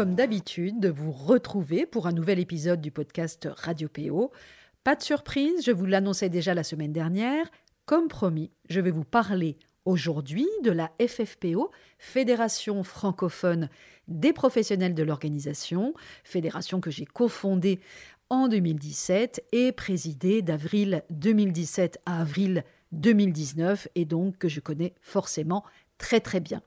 comme d'habitude de vous retrouver pour un nouvel épisode du podcast Radio PO. Pas de surprise, je vous l'annonçais déjà la semaine dernière. Comme promis, je vais vous parler aujourd'hui de la FFPO, Fédération francophone des professionnels de l'organisation, fédération que j'ai cofondée en 2017 et présidée d'avril 2017 à avril 2019 et donc que je connais forcément très très bien.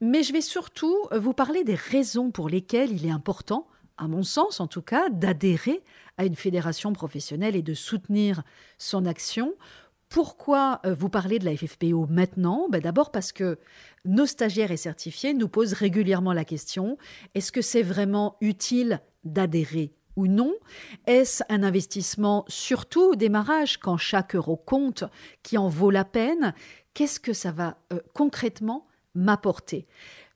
Mais je vais surtout vous parler des raisons pour lesquelles il est important, à mon sens en tout cas, d'adhérer à une fédération professionnelle et de soutenir son action. Pourquoi euh, vous parlez de la FFPO maintenant? Ben D'abord parce que nos stagiaires et certifiés nous posent régulièrement la question, est-ce que c'est vraiment utile d'adhérer ou non Est-ce un investissement surtout au démarrage quand chaque euro compte, qui en vaut la peine? Qu'est-ce que ça va euh, concrètement m'apporter?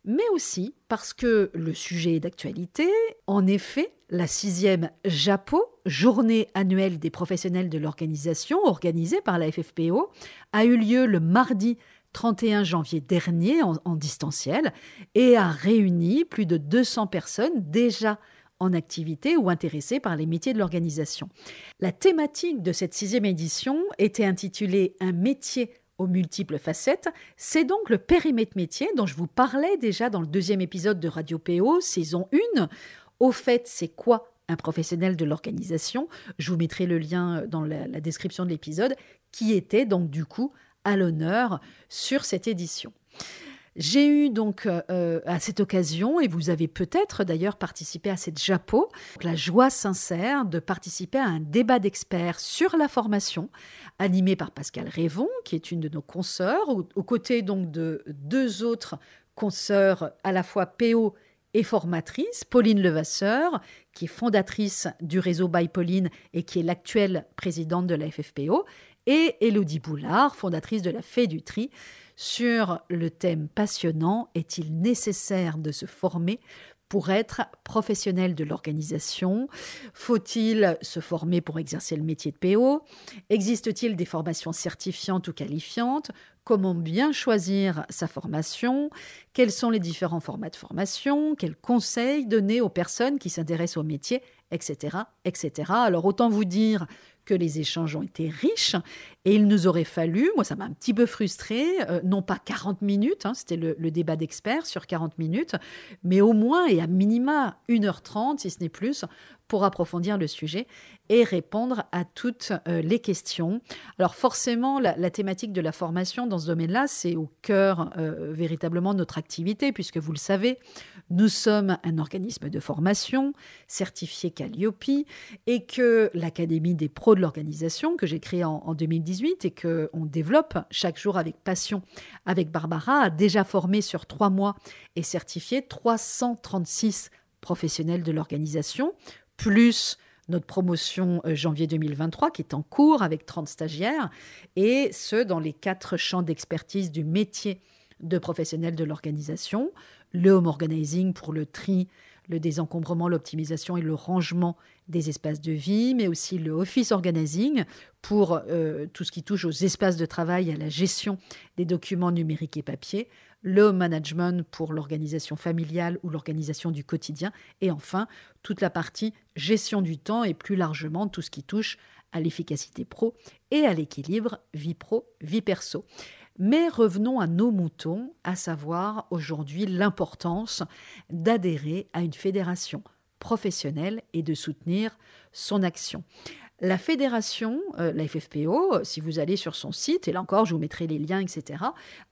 Mais aussi parce que le sujet est d'actualité. En effet, la sixième JAPO, journée annuelle des professionnels de l'organisation, organisée par la FFPO, a eu lieu le mardi 31 janvier dernier en, en, distanciel et a réuni plus de 200 personnes déjà en activité ou intéressées par les métiers de l'organisation. La thématique de cette sixième édition était intitulée Un métier aux multiples facettes. C'est donc le périmètre métier dont je vous parlais déjà dans le deuxième épisode de Radio PO, saison 1. Au fait, c'est quoi un professionnel de l'organisation? Je vous mettrai le lien dans la, la description de l'épisode, qui était donc du coup à l'honneur sur cette édition. J'ai eu donc euh, à cette occasion, et vous avez peut-être d'ailleurs participé à cette JAPO, la joie sincère de participer à un débat d'experts sur la formation, animé par Pascal Révon, qui est une de nos consoeurs, aux, côtés donc de deux autres consoeurs à la fois PO et formatrice, Pauline Levasseur, qui est fondatrice du réseau By Pauline et qui est l'actuelle présidente de la FFPO, et Elodie Boulard, fondatrice de la Fée du Tri, sur le thème passionnant. Est-il nécessaire de se former pour être professionnel de l'organisation? Faut-il se former pour exercer le métier de PO Existe-t-il des formations certifiantes ou qualifiantes? Comment bien choisir sa formation? Quels sont les différents formats de formation? Quels conseils donner aux personnes qui s'intéressent au métier? Etc., etc. Alors autant vous dire que les échanges ont été riches et il nous aurait fallu, moi ça m'a un petit peu frustré, euh, non pas 40 minutes, hein, c'était le, débat d'experts sur 40 minutes, mais au moins et à minima 1h30, si ce n'est plus, pour approfondir le sujet et répondre à toutes euh, les questions. Alors forcément, la, la, thématique de la formation dans ce domaine-là, c'est au cœur euh, véritablement de notre activité, puisque vous le savez, nous sommes un organisme de formation certifié Calliope et que l'Académie des pros de l'organisation, que j'ai créée en, en 2018 et qu'on développe chaque jour avec passion avec Barbara, a déjà formé sur trois mois et certifié 336 professionnels de l'organisation plus notre promotion euh, janvier 2023 qui est en cours avec 30 stagiaires, et ce, dans les quatre champs d'expertise du métier de professionnel de l'organisation, le home organizing pour le tri, le désencombrement, l'optimisation et le rangement des espaces de vie, mais aussi le office organizing pour euh, tout ce qui touche aux espaces de travail à la gestion des documents numériques et papier, le management pour l'organisation familiale ou l'organisation du quotidien, et enfin toute la partie gestion du temps et plus largement tout ce qui touche à l'efficacité pro et à l'équilibre vie pro, vie perso. Mais revenons à nos moutons, à savoir aujourd'hui l'importance d'adhérer à une fédération professionnelle et de soutenir son action. La fédération, euh, la FFPO, euh, si vous allez sur son site, et là encore je vous mettrai les liens, etc.,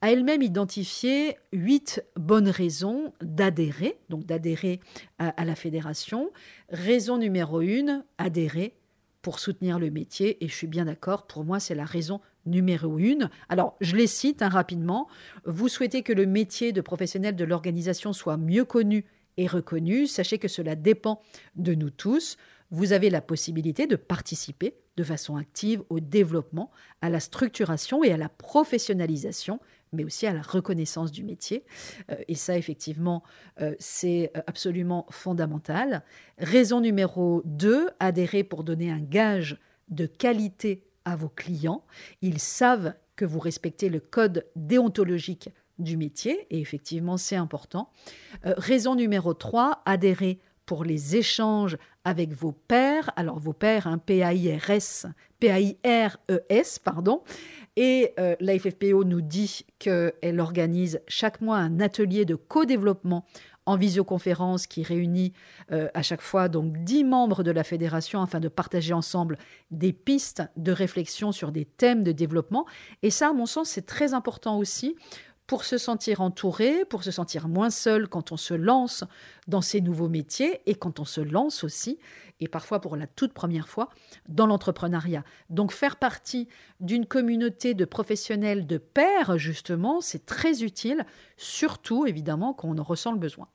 a elle-même identifié huit bonnes raisons d'adhérer, donc d'adhérer à, à, la fédération. Raison numéro une, adhérer pour soutenir le métier, et je suis bien d'accord, pour moi c'est la raison numéro une. Alors je les cite hein, rapidement. Vous souhaitez que le métier de professionnel de l'organisation soit mieux connu et reconnu, sachez que cela dépend de nous tous vous avez la possibilité de participer de façon active au développement, à la structuration et à la professionnalisation mais aussi à la reconnaissance du métier. Euh, et ça, effectivement, euh, c'est absolument fondamental. Raison numéro 2, adhérer pour donner un gage de qualité à vos clients. Ils savent que vous respectez le code déontologique du métier, et effectivement c'est important. Euh, raison numéro 3, adhérer pour les échanges avec vos pairs. Alors vos pairs, un hein, P-A-I-R-S, P-A-I-R-E-S, pardon. Et euh, la FFPO nous dit qu'elle organise chaque mois un atelier de co-développement en visioconférence qui réunit euh, à chaque fois donc 10 membres de la fédération afin de partager ensemble des pistes de réflexion sur des thèmes de développement. Et ça, à mon sens, c'est très important aussi pour se sentir entouré, pour se sentir moins seul quand on se lance dans ces nouveaux métiers et quand on se lance aussi et parfois pour la toute première fois dans l'entrepreneuriat. Donc faire partie d'une communauté de professionnels de pairs, justement, c'est très utile, surtout évidemment quand on en ressent le besoin.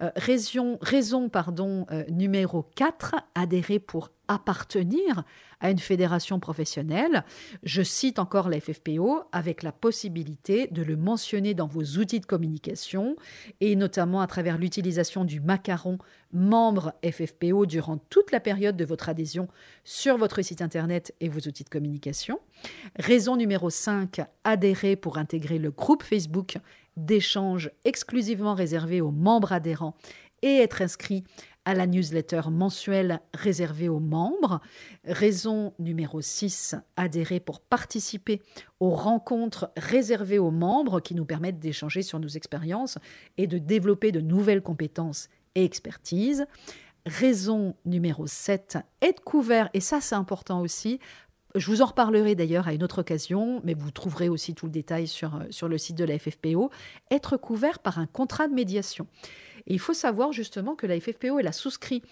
Euh, raison, raison pardon, euh, numéro 4, adhérer pour appartenir à une fédération professionnelle. Je cite encore la FFPO avec la possibilité de le mentionner dans vos outils de communication et notamment à travers l'utilisation du macaron membre FFPO durant toute la période de votre adhésion sur votre site internet et vos outils de communication. Raison numéro 5, adhérer pour intégrer le groupe Facebook d'échanges exclusivement réservé aux membres adhérents et être inscrit à la newsletter mensuelle réservée aux membres. Raison numéro 6, adhérer pour participer aux rencontres réservées aux membres qui nous permettent d'échanger sur nos expériences et de développer de nouvelles compétences et expertise. Raison numéro 7, être couvert, et ça c'est important aussi, je vous en reparlerai d'ailleurs à une autre occasion, mais vous trouverez aussi tout le détail sur, euh, sur le site de la FFPO, être couvert par un contrat de médiation. Il faut savoir justement que la FFPO, elle a souscrit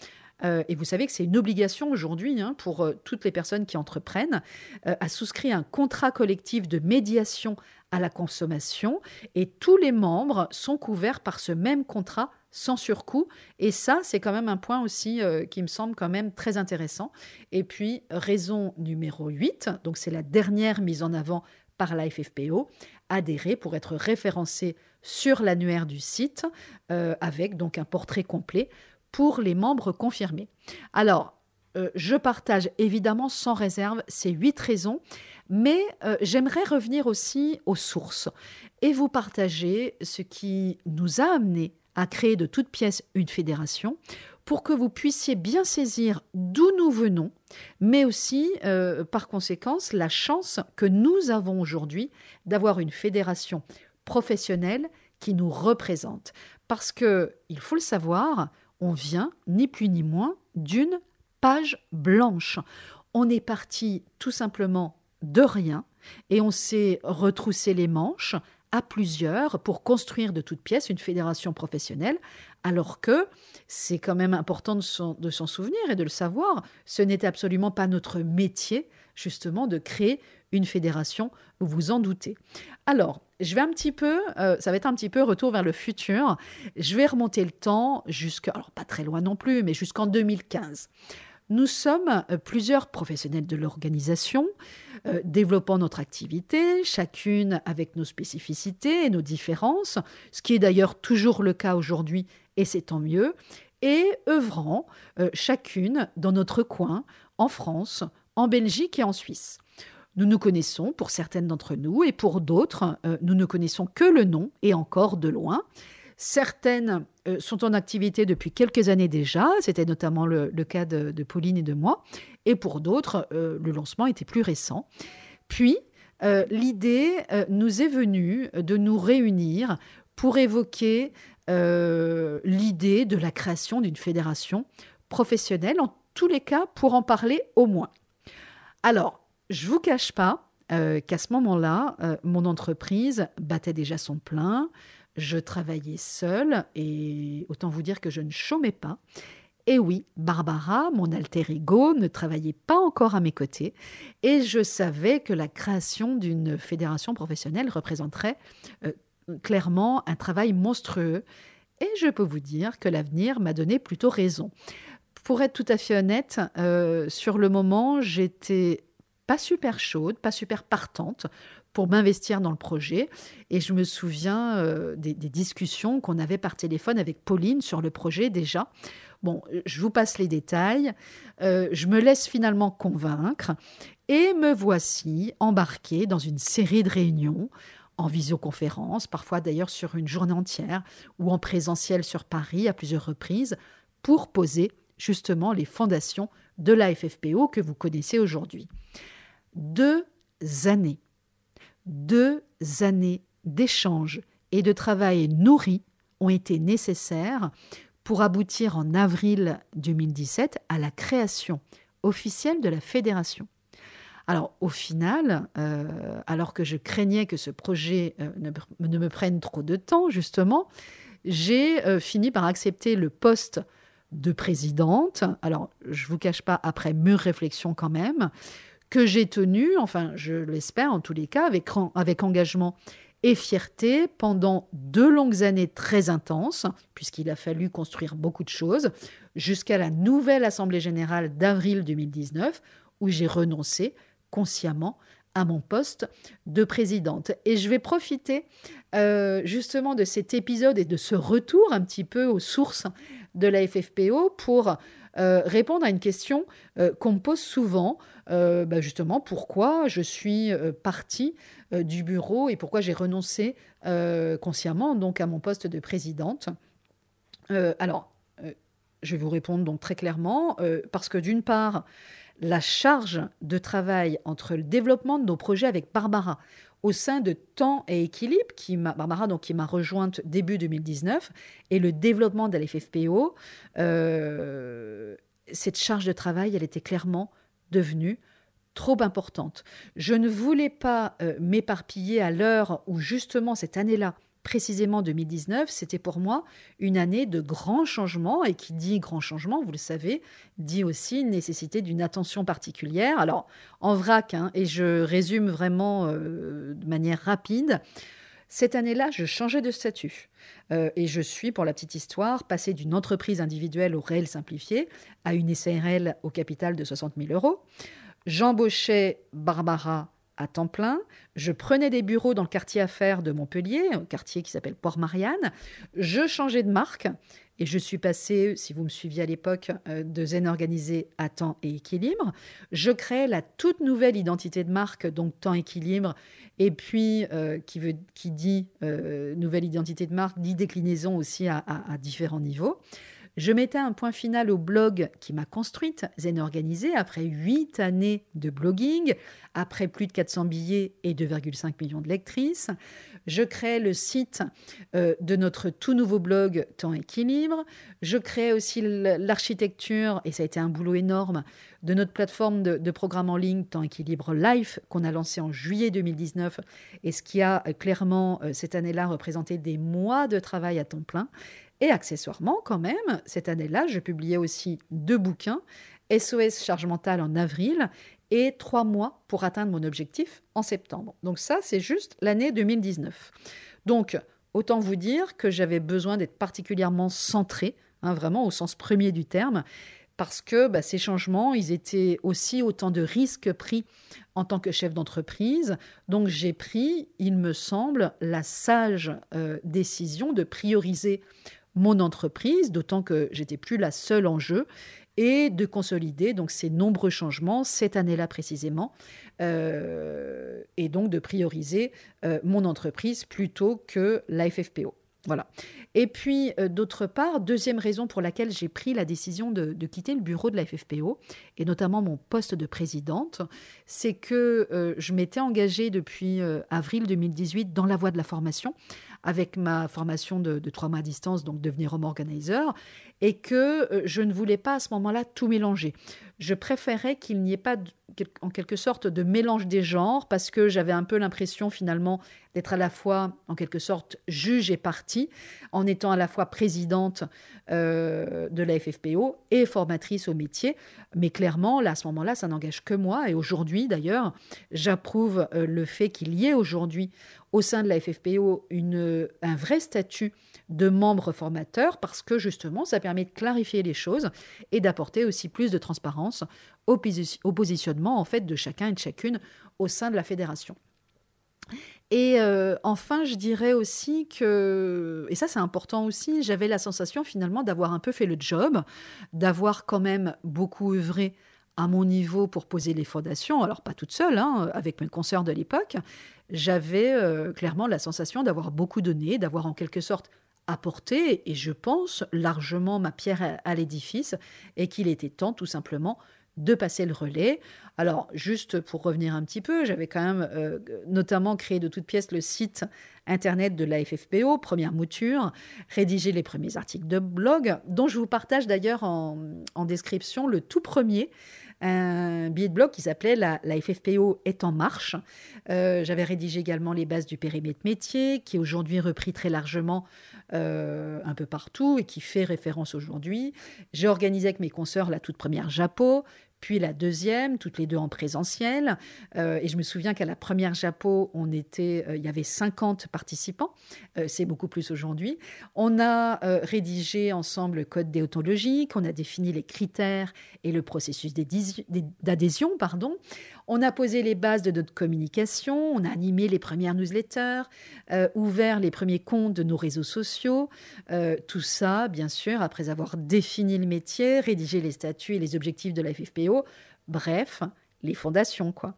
euh, et vous savez que c'est une obligation aujourd'hui hein, pour euh, toutes les personnes qui entreprennent, a souscrit un contrat collectif de médiation à la consommation et tous les membres sont couverts par ce même contrat sans surcoût. Et ça, c'est quand même un point aussi euh, qui me semble quand même très intéressant. Et puis, raison numéro 8, donc c'est la dernière mise en avant par la FFPO, adhérer pour être référencé sur l'annuaire du site euh, avec donc un portrait complet pour les membres confirmés. Alors, euh, je partage évidemment sans réserve ces huit raisons, mais j'aimerais revenir aussi aux sources et vous partager ce qui nous a amené à créer de toutes pièces une fédération pour que vous puissiez bien saisir d'où nous venons, mais aussi, euh, par conséquence, la chance que nous avons aujourd'hui d'avoir une fédération professionnelle qui nous représente. Parce que, il faut le savoir, on vient, ni plus ni moins, d'une page blanche. On est parti tout simplement de rien et on s'est retroussé les manches à plusieurs pour construire de toutes pièces une fédération professionnelle, alors que c'est quand même important de s'en souvenir et de le savoir, ce n'est absolument pas notre métier, justement, de créer une fédération, vous vous en doutez. Alors, je vais un petit peu, euh, ça va être un petit peu retour vers le futur, je vais remonter le temps jusqu'à, alors pas très loin non plus, mais jusqu'en 2015. Nous sommes euh, plusieurs professionnels de l'organisation, euh, développant notre activité, chacune avec nos spécificités et nos différences, ce qui est d'ailleurs toujours le cas aujourd'hui, et c'est tant mieux, et œuvrant euh, chacune dans notre coin, en France, en Belgique et en Suisse. Nous nous connaissons pour certaines d'entre nous, et pour d'autres, nous ne connaissons que le nom, et encore de loin. Certaines euh, sont en activité depuis quelques années déjà, c'était notamment le, cas de, Pauline et de moi, et pour d'autres, euh, le lancement était plus récent. Puis, euh, l'idée nous est venue de nous réunir pour évoquer l'idée de la création d'une fédération professionnelle, en tous les cas pour en parler au moins. Alors, je vous cache pas qu'à ce moment-là, mon entreprise battait déjà son plein. Je travaillais seule et autant vous dire que je ne chômais pas. Et oui, Barbara, mon alter ego, ne travaillait pas encore à mes côtés et je savais que la création d'une fédération professionnelle représenterait euh, clairement un travail monstrueux. Et je peux vous dire que l'avenir m'a donné plutôt raison. Pour être tout à fait honnête, euh, sur le moment, j'étais pas super chaude, pas super partante pour m'investir dans le projet. Et je me souviens euh, des, discussions qu'on avait par téléphone avec Pauline sur le projet déjà. Bon, je vous passe les détails. Euh, je me laisse finalement convaincre et me voici embarquée dans une série de réunions en visioconférence, parfois d'ailleurs sur une journée entière, ou en présentiel sur Paris à plusieurs reprises, pour poser justement les fondations de la FFPO que vous connaissez aujourd'hui. Deux années, deux années d'échanges et de travail nourri ont été nécessaires pour aboutir en avril 2017 à la création officielle de la fédération. Alors au final, euh, alors que je craignais que ce projet euh, ne, me prenne trop de temps, justement, j'ai euh, fini par accepter le poste de présidente. Alors je ne vous cache pas, après mûre réflexion quand même, que j'ai tenu, enfin je l'espère en tous les cas, avec, avec engagement et fierté pendant deux longues années très intenses, puisqu'il a fallu construire beaucoup de choses, jusqu'à la nouvelle Assemblée générale d'avril 2019, où j'ai renoncé consciemment à mon poste de présidente. Et je vais profiter euh, justement de cet épisode et de ce retour un petit peu aux sources de la FFPO pour euh, répondre à une question euh, qu'on me pose souvent, bah, justement pourquoi je suis partie du bureau et pourquoi j'ai renoncé consciemment donc à mon poste de présidente. alors, je vais vous répondre donc très clairement, parce que d'une part, la charge de travail entre le développement de nos projets avec Barbara au sein de Temps et Équilibre, qui Barbara donc, qui m'a rejointe début 2019, et le développement de l'FFPO, euh, cette charge de travail, elle était clairement devenue trop importante. Je ne voulais pas euh, m'éparpiller à l'heure où justement cette année-là, précisément 2019, c'était pour moi une année de grands changements. Et qui dit grand changement, vous le savez, dit aussi nécessité d'une attention particulière. Alors, en vrac, hein, et je résume vraiment euh, de manière rapide, cette année-là, je changeais de statut. Euh, et je suis, pour la petite histoire, passée d'une entreprise individuelle au réel simplifié à une SARL au capital de 60 000 euros. J'embauchais Barbara à temps plein. Je prenais des bureaux dans le quartier affaires de Montpellier, un quartier qui s'appelle Port-Marianne. Je changeais de marque et je suis passée, si vous me suiviez à l'époque, euh, de Zen Organisé à Temps et Équilibre. Je créais la toute nouvelle identité de marque, donc Temps Équilibre, et puis euh, qui, veut, qui dit euh, nouvelle identité de marque, dit déclinaison aussi à différents niveaux. Je mettais un point final au blog qui m'a construite, Zen Organisé, après huit années de blogging, après plus de 400 billets et 2,5 millions de lectrices. Je créais le site euh, de notre tout nouveau blog Temps Équilibre. Je créais aussi l'architecture, et ça a été un boulot énorme, de notre plateforme de, de programme en ligne Temps Équilibre Life qu'on a lancé en juillet 2019 et ce qui a clairement euh, cette année-là représenté des mois de travail à temps plein. Et accessoirement, quand même, cette année-là, je publiais aussi deux bouquins, SOS Charge mentale en avril et trois mois pour atteindre mon objectif en septembre. Donc ça, c'est juste l'année 2019. Donc, autant vous dire que j'avais besoin d'être particulièrement centré, hein, vraiment au sens premier du terme, parce que bah, ces changements, ils étaient aussi autant de risques pris en tant que chef d'entreprise. Donc j'ai pris, il me semble, la sage euh, décision de prioriser mon entreprise, d'autant que j'étais plus la seule en jeu, et de consolider donc ces nombreux changements cette année-là précisément, euh, et donc de prioriser euh, mon entreprise plutôt que la FFPO. Voilà. Et puis, euh, d'autre part, deuxième raison pour laquelle j'ai pris la décision de, quitter le bureau de la FFPO, et notamment mon poste de présidente, c'est que je m'étais engagée depuis avril 2018 dans la voie de la formation avec ma formation de, trois mois à distance, donc devenir home organizer, et que euh, je ne voulais pas à ce moment-là tout mélanger. Je préférais qu'il n'y ait pas en quelque sorte de mélange des genres parce que j'avais un peu l'impression finalement d'être à la fois en quelque sorte juge et partie en étant à la fois présidente euh, de la FFPO et formatrice au métier. Mais clairement, là, à ce moment-là, ça n'engage que moi. Et aujourd'hui, d'ailleurs, j'approuve euh, le fait qu'il y ait aujourd'hui au sein de la FFPO un vrai statut de membre formateur parce que justement, ça permet de clarifier les choses et d'apporter aussi plus de transparence au, positionnement en fait de chacun et de chacune au sein de la fédération. Et euh, enfin, je dirais aussi que, et ça c'est important aussi, j'avais la sensation finalement d'avoir un peu fait le job, d'avoir quand même beaucoup œuvré à mon niveau pour poser les fondations, alors pas toute seule, hein, avec mes consoeurs de l'époque, j'avais euh, clairement la sensation d'avoir beaucoup donné, d'avoir en quelque sorte apporté, et je pense largement ma pierre à l'édifice, et qu'il était temps tout simplement de passer le relais. Alors, juste pour revenir un petit peu, j'avais quand même euh, notamment créé de toutes pièces le site internet de la FFPO, première mouture, rédigé les premiers articles de blog, dont je vous partage d'ailleurs en, description le tout premier, un billet de blog qui s'appelait la, FFPO est en marche. Euh, j'avais rédigé également les bases du périmètre métier, qui est aujourd'hui repris très largement euh, un peu partout et qui fait référence aujourd'hui. J'ai organisé avec mes consoeurs la toute première JAPO, puis la deuxième, toutes les deux en présentiel. Euh, et je me souviens qu'à la première Japo, on était, euh, il y avait 50 participants. C'est beaucoup plus aujourd'hui. On a rédigé ensemble le code déontologique, on a défini les critères et le processus d'adhésion. Pardon. On a posé les bases de notre communication, on a animé les premières newsletters, ouvert les premiers comptes de nos réseaux sociaux. Tout ça, bien sûr, après avoir défini le métier, rédigé les statuts et les objectifs de la FFPO bref, les fondations, quoi.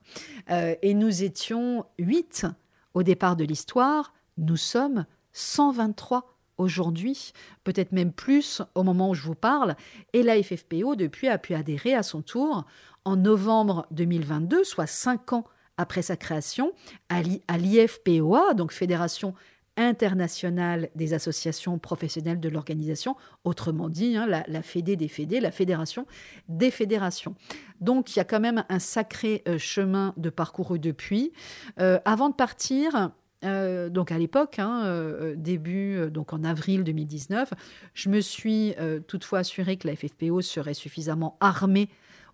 Euh, et nous étions huit au départ de l'histoire, nous sommes 123 aujourd'hui, peut-être même plus au moment où je vous parle, et la FFPO depuis a pu adhérer à son tour. En novembre 2022, soit cinq ans après sa création, à l'IFPOA, donc Fédération internationale des associations professionnelles de l'organisation, autrement dit, hein, la, Fédé des Fédés, la Fédération des fédérations. Donc il y a quand même un sacré euh, chemin de parcouru depuis. Euh, avant de partir, euh, donc à l'époque, hein, début, donc en avril 2019, je me suis toutefois assuré que la FFPO serait suffisamment armée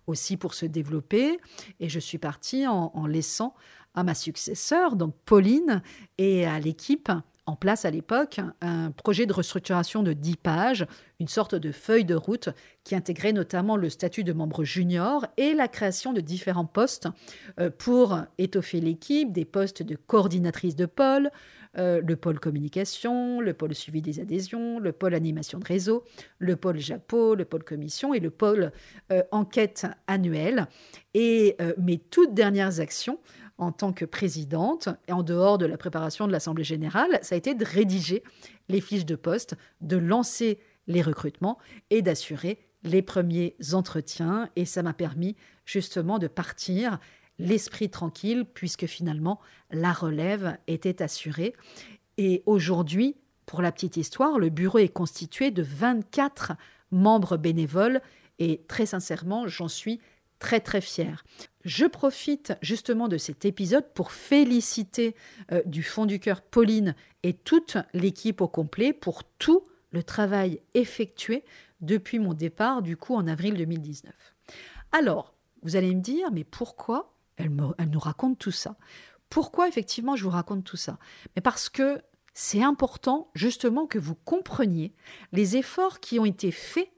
aussi pour se développer, et je suis partie en, en laissant à ma successeur, donc Pauline, et à l'équipe en place à l'époque un projet de restructuration de 10 pages, une sorte de feuille de route qui intégrait notamment le statut de membre junior et la création de différents postes euh, pour étoffer l'équipe, des postes de coordinatrice de pôle, euh, le pôle communication, le pôle suivi des adhésions, le pôle animation de réseau, le pôle JAPO, le pôle commission et le pôle euh, enquête annuelle. Et mes toutes dernières actions en tant que présidente, et en dehors de la préparation de l'Assemblée générale, ça a été de rédiger les fiches de poste, de lancer les recrutements et d'assurer les premiers entretiens. Et ça m'a permis justement de partir l'esprit tranquille, puisque finalement la relève était assurée. Et aujourd'hui, pour la petite histoire, le bureau est constitué de 24 membres bénévoles et très sincèrement, j'en suis très très fière. Je profite justement de cet épisode pour féliciter euh, du fond du cœur Pauline et toute l'équipe au complet pour tout le travail effectué depuis mon départ du coup en avril 2019. Alors, vous allez me dire, mais pourquoi elle, elle nous raconte tout ça? Pourquoi effectivement je vous raconte tout ça? Mais parce que c'est important justement que vous compreniez les efforts qui ont été faits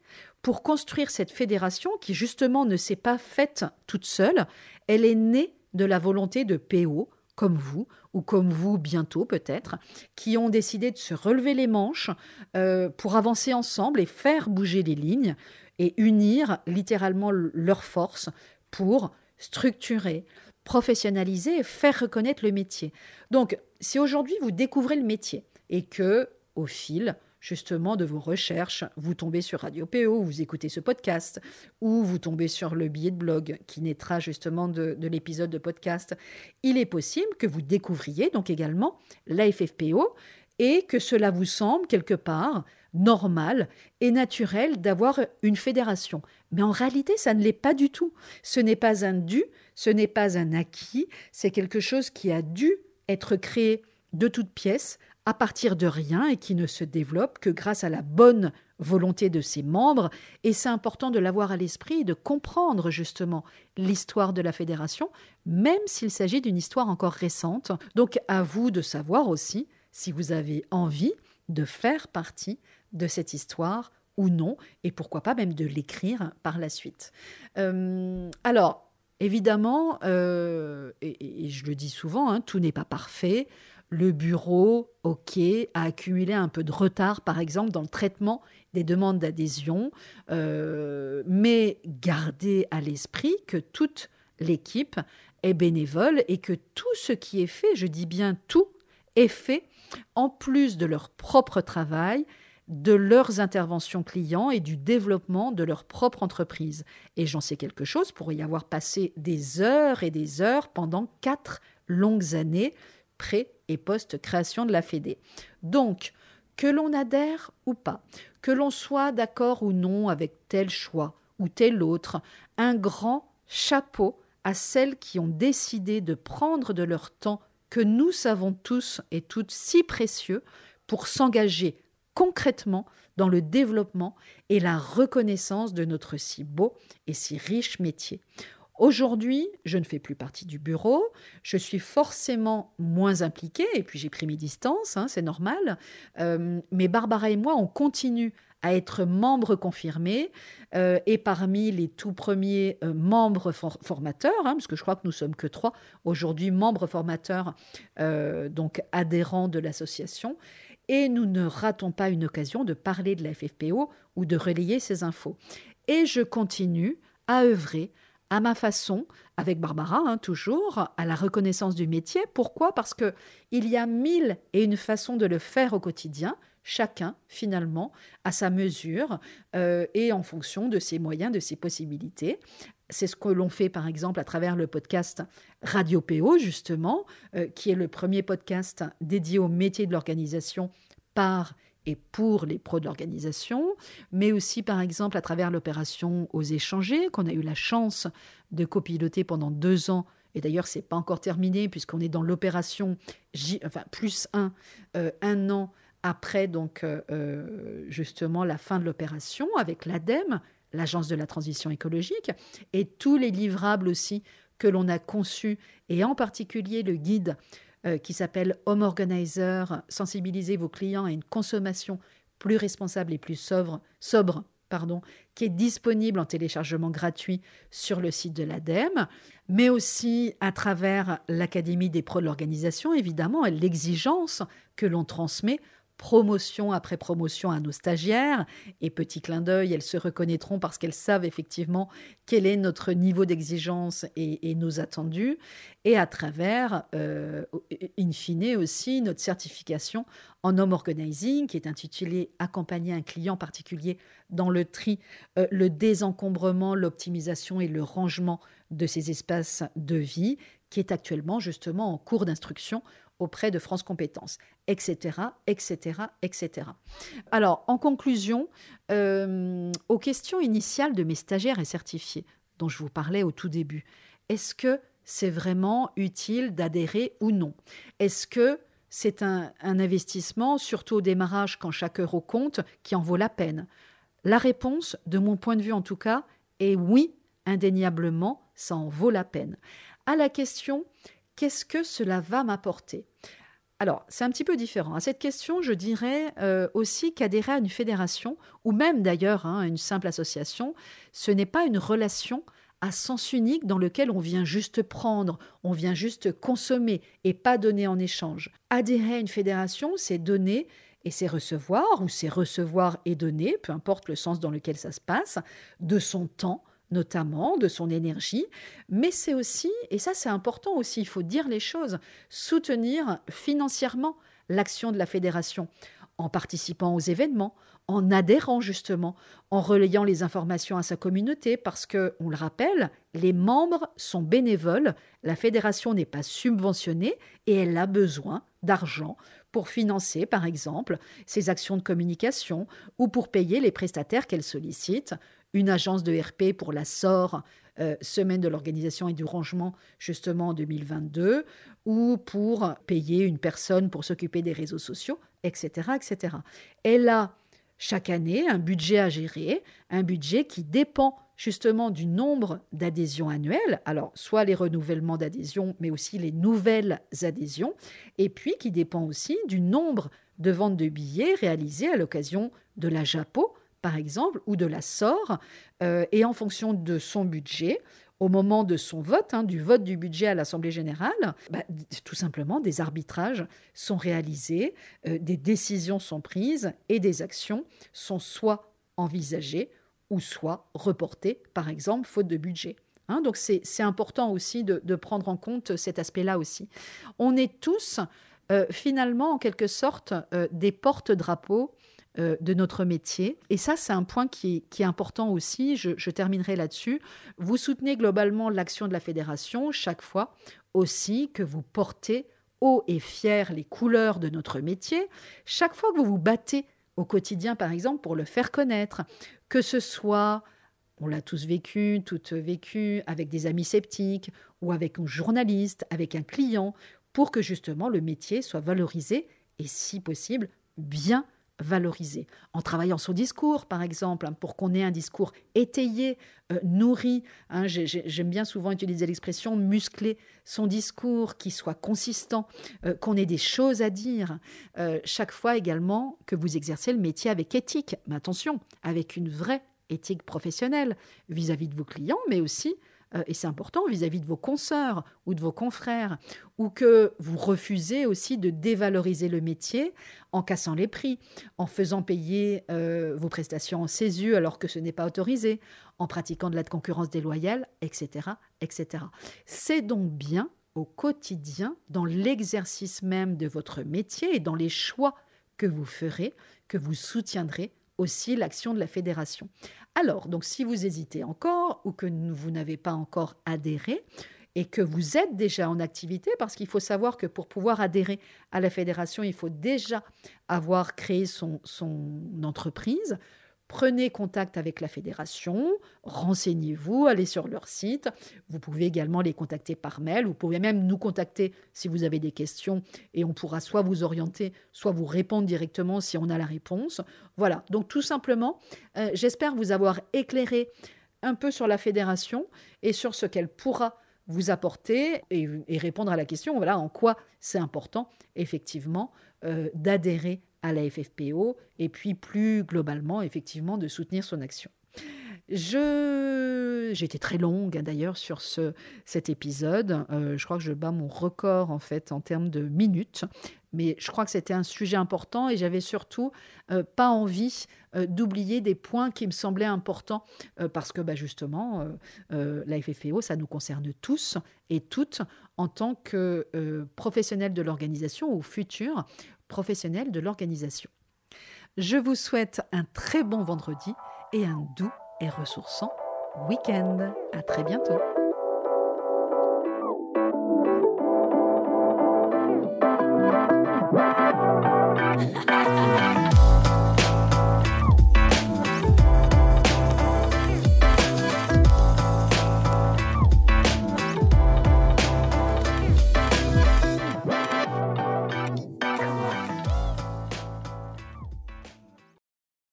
pour construire cette fédération qui justement ne s'est pas faite toute seule. Elle est née de la volonté de PO, comme vous, ou comme vous bientôt peut-être, qui ont décidé de se relever les manches euh, pour avancer ensemble et faire bouger les lignes et unir littéralement leurs forces pour structurer, professionnaliser et faire reconnaître le métier. Donc, si aujourd'hui vous découvrez le métier et que, au fil justement de vos recherches, vous tombez sur Radio PO, vous écoutez ce podcast, ou vous tombez sur le billet de blog qui naîtra justement de, l'épisode de podcast, il est possible que vous découvriez donc également la FFPO et que cela vous semble quelque part normal et naturel d'avoir une fédération. Mais en réalité, ça ne l'est pas du tout. Ce n'est pas un dû, ce n'est pas un acquis, c'est quelque chose qui a dû être créé de toutes pièces à partir de rien et qui ne se développe que grâce à la bonne volonté de ses membres. Et c'est important de l'avoir à l'esprit et de comprendre justement l'histoire de la fédération, même s'il s'agit d'une histoire encore récente. Donc à vous de savoir aussi si vous avez envie de faire partie de cette histoire ou non, et pourquoi pas même de l'écrire par la suite. Euh, alors, évidemment, euh, et, je le dis souvent, hein, tout n'est pas parfait le bureau, OK, a accumulé un peu de retard, par exemple, dans le traitement des demandes d'adhésion. Euh, mais gardez à l'esprit que toute l'équipe est bénévole et que tout ce qui est fait, je dis bien tout, est fait en plus de leur propre travail, de leurs interventions clients et du développement de leur propre entreprise. Et j'en sais quelque chose pour y avoir passé des heures et des heures pendant quatre longues années pré post-création de la Fédé. Donc, que l'on adhère ou pas, que l'on soit d'accord ou non avec tel choix ou tel autre, un grand chapeau à celles qui ont décidé de prendre de leur temps que nous savons tous et toutes si précieux pour s'engager concrètement dans le développement et la reconnaissance de notre si beau et si riche métier. Aujourd'hui, je ne fais plus partie du bureau, je suis forcément moins impliquée, et puis j'ai pris mes distances, hein, c'est normal, euh, mais Barbara et moi, on continue à être membres confirmés euh, et parmi les tout premiers euh, membres formateurs, hein, parce que je crois que nous sommes que trois aujourd'hui membres formateurs, donc adhérents de l'association, et nous ne ratons pas une occasion de parler de la FFPO ou de relayer ces infos. Et je continue à œuvrer à ma façon, avec Barbara, hein, toujours, à la reconnaissance du métier. Pourquoi? Parce que il y a mille et une façons de le faire au quotidien, chacun, finalement, à sa mesure euh, et en fonction de ses moyens, de ses possibilités. C'est ce que l'on fait, par exemple, à travers le podcast Radio PO, justement, euh, qui est le premier podcast dédié au métier de l'organisation par et pour les pros de l'organisation, mais aussi par exemple à travers l'opération Aux échangés, qu'on a eu la chance de copiloter pendant deux ans. Et d'ailleurs, c'est pas encore terminé puisqu'on est dans l'opération enfin plus un, euh, un an après donc euh, euh, justement la fin de l'opération avec l'ADEME, l'Agence de la transition écologique, et tous les livrables aussi que l'on a conçus, et en particulier le guide euh, qui s'appelle Home Organizer, sensibiliser vos clients à une consommation plus responsable et plus sobre, qui est disponible en téléchargement gratuit sur le site de l'ADEME, mais aussi à travers l'Académie des pros de l'organisation, évidemment, et l'exigence que l'on transmet promotion après promotion à nos stagiaires. Et petit clin d'œil, elles se reconnaîtront parce qu'elles savent effectivement quel est notre niveau d'exigence et, nos attendus. Et à travers, euh, in fine aussi, notre certification en home organizing qui est intitulée Accompagner un client particulier dans le tri, euh, le désencombrement, l'optimisation et le rangement de ses espaces de vie, qui est actuellement justement en cours d'instruction auprès de France Compétences, etc., etc., etc. Alors, en conclusion, euh, aux questions initiales de mes stagiaires et certifiés, dont je vous parlais au tout début, est-ce que c'est vraiment utile d'adhérer ou non? Est-ce que c'est un, un, investissement, surtout au démarrage quand chaque euro compte, qui en vaut la peine? La réponse, de mon point de vue en tout cas, est oui, indéniablement, ça en vaut la peine. À la question, qu'est-ce que cela va m'apporter? Alors, c'est un petit peu différent. À cette question, je dirais euh, aussi qu'adhérer à une fédération, ou même d'ailleurs hein, à une simple association, ce n'est pas une relation à sens unique dans lequel on vient juste prendre, on vient juste consommer et pas donner en échange. Adhérer à une fédération, c'est donner et c'est recevoir, ou c'est recevoir et donner, peu importe le sens dans lequel ça se passe, de son temps, notamment de son énergie, mais c'est aussi, et ça c'est important aussi, il faut dire les choses, soutenir financièrement l'action de la fédération en participant aux événements, en adhérant justement, en relayant les informations à sa communauté, parce que, on le rappelle, les membres sont bénévoles, la fédération n'est pas subventionnée et elle a besoin d'argent pour financer, par exemple, ses actions de communication ou pour payer les prestataires qu'elle sollicite, une agence de RP pour la SOR, euh, Semaine de l'organisation et du rangement, justement en 2022, ou pour payer une personne pour s'occuper des réseaux sociaux, etc., etc. Elle a chaque année un budget à gérer, un budget qui dépend justement du nombre d'adhésions annuelles, alors soit les renouvellements d'adhésions, mais aussi les nouvelles adhésions, et puis qui dépend aussi du nombre de ventes de billets réalisées à l'occasion de la JAPO, par exemple, ou de la SOR, euh, et en fonction de son budget, au moment de son vote, hein, du vote du budget à l'Assemblée générale, bah, tout simplement des arbitrages sont réalisés, euh, des décisions sont prises et des actions sont soit envisagées ou soit reportés, par exemple, faute de budget. Hein. donc c'est important aussi de, prendre en compte cet aspect-là aussi. On est tous euh, finalement en quelque sorte des porte-drapeaux euh, de notre métier. Et ça, c'est un point qui est, important aussi. Je, terminerai là-dessus. Vous soutenez globalement l'action de la fédération chaque fois aussi que vous portez haut et fier les couleurs de notre métier, chaque fois que vous vous battez au quotidien, par exemple, pour le faire connaître, que ce soit, on l'a tous vécu, toutes vécu, avec des amis sceptiques, ou avec un journaliste, avec un client, pour que justement le métier soit valorisé et, si possible, bien valoriser. En travaillant son discours, par exemple, hein, pour qu'on ait un discours étayé, euh, nourri. Hein, j'aime bien souvent utiliser l'expression muscler son discours, qui soit consistant, euh, qu'on ait des choses à dire. Euh, chaque fois également que vous exercez le métier avec éthique, mais attention, avec une vraie éthique professionnelle vis à -vis de vos clients, mais aussi euh, et c'est important vis-à-vis de vos consoeurs ou de vos confrères, ou que vous refusez aussi de dévaloriser le métier en cassant les prix, en faisant payer euh, vos prestations en CESU alors que ce n'est pas autorisé, en pratiquant de la concurrence déloyale, etc. etc. C'est donc bien au quotidien, dans l'exercice même de votre métier et dans les choix que vous ferez, que vous soutiendrez aussi l'action de la fédération. Alors, donc si vous hésitez encore ou que vous n'avez pas encore adhéré, et que vous êtes déjà en activité, parce qu'il faut savoir que pour pouvoir adhérer à la fédération, il faut déjà avoir créé son, son entreprise, Prenez contact avec la fédération, renseignez-vous, allez sur leur site. Vous pouvez également les contacter par mail. Vous pouvez même nous contacter si vous avez des questions et on pourra soit vous orienter, soit vous répondre directement si on a la réponse. Voilà, donc tout simplement, euh, j'espère vous avoir éclairé un peu sur la fédération et sur ce qu'elle pourra vous apporter et, répondre à la question, voilà, en quoi c'est important, effectivement, euh, d'adhérer à la FFPO et puis plus globalement, effectivement, de soutenir son action. Je... Été très longue hein, d'ailleurs sur ce, cet épisode. Euh, je crois que je bats mon record en fait en termes de minutes. Mais je crois que c'était un sujet important et j'avais surtout euh, pas envie euh, d'oublier des points qui me semblaient importants parce que bah, justement, la FFPO, ça nous concerne tous et toutes en tant que professionnels de l'organisation ou futurs professionnels de l'organisation. Je vous souhaite un très bon vendredi et un doux et ressourçant week-end. À très bientôt.